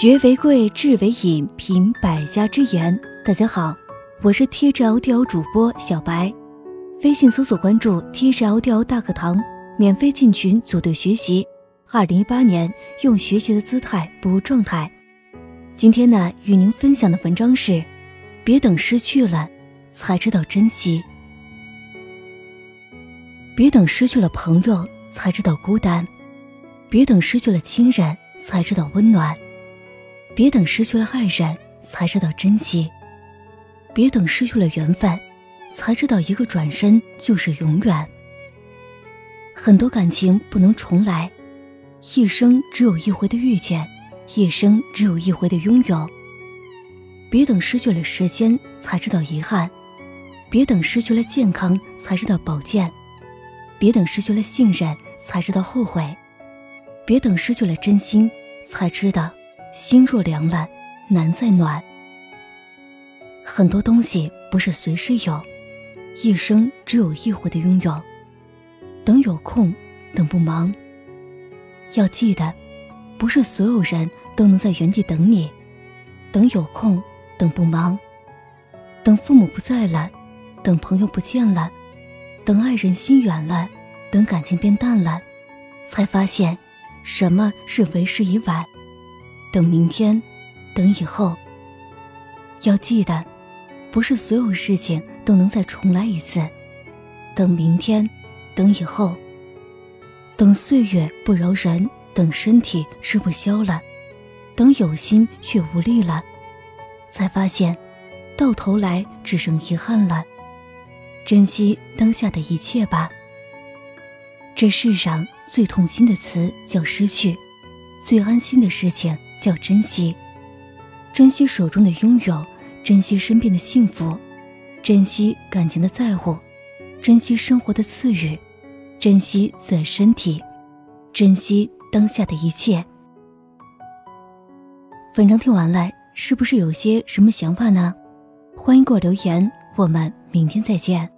学为贵，智为引，品百家之言。大家好，我是 TGL 主播小白，微信搜索关注 TGL 大课堂，免费进群组队学习。二零一八年，用学习的姿态步入状态。今天呢，与您分享的文章是：别等失去了，才知道珍惜；别等失去了朋友，才知道孤单；别等失去了亲人，才知道温暖。别等失去了爱人，才知道珍惜；别等失去了缘分，才知道一个转身就是永远。很多感情不能重来，一生只有一回的遇见，一生只有一回的拥有。别等失去了时间，才知道遗憾；别等失去了健康，才知道保健；别等失去了信任，才知道后悔；别等失去了真心，才知道。心若凉了，难再暖。很多东西不是随时有，一生只有一回的拥有。等有空，等不忙。要记得，不是所有人都能在原地等你。等有空，等不忙。等父母不在了，等朋友不见了，等爱人心远了，等感情变淡了，才发现，什么是为时已晚。等明天，等以后。要记得，不是所有事情都能再重来一次。等明天，等以后。等岁月不饶人，等身体吃不消了，等有心却无力了，才发现，到头来只剩遗憾了。珍惜当下的一切吧。这世上最痛心的词叫失去，最安心的事情。叫珍惜，珍惜手中的拥有，珍惜身边的幸福，珍惜感情的在乎，珍惜生活的赐予，珍惜自己身体，珍惜当下的一切。文章听完了，是不是有些什么想法呢？欢迎给我留言，我们明天再见。